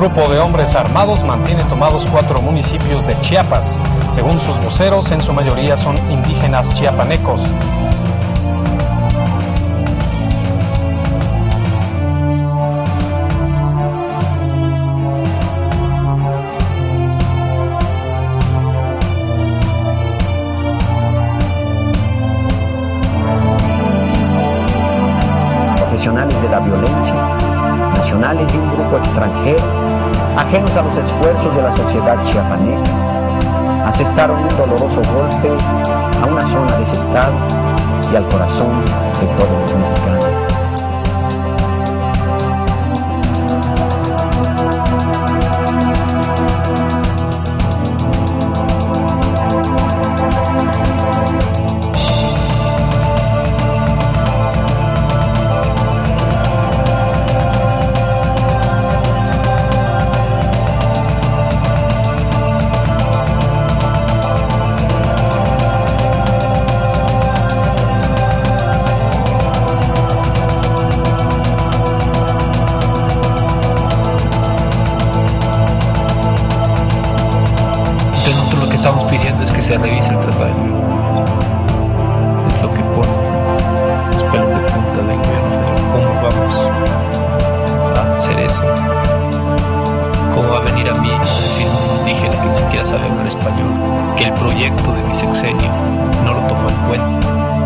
grupo de hombres armados mantiene tomados cuatro municipios de Chiapas. Según sus voceros, en su mayoría son indígenas chiapanecos. profesionales de la violencia, nacionales de un grupo extranjero, ajenos a los esfuerzos de la sociedad chiapaneca, asestaron un doloroso golpe a una zona de ese estado y al corazón de todos los mexicanos. Que se revise el tratado de comercio. Es lo que pone los pelos de punta del gobierno. ¿Cómo vamos a hacer eso? ¿Cómo va a venir a mí a decir un indígena que ni siquiera sabe hablar español que el proyecto de mi sexenio no lo tomó en cuenta?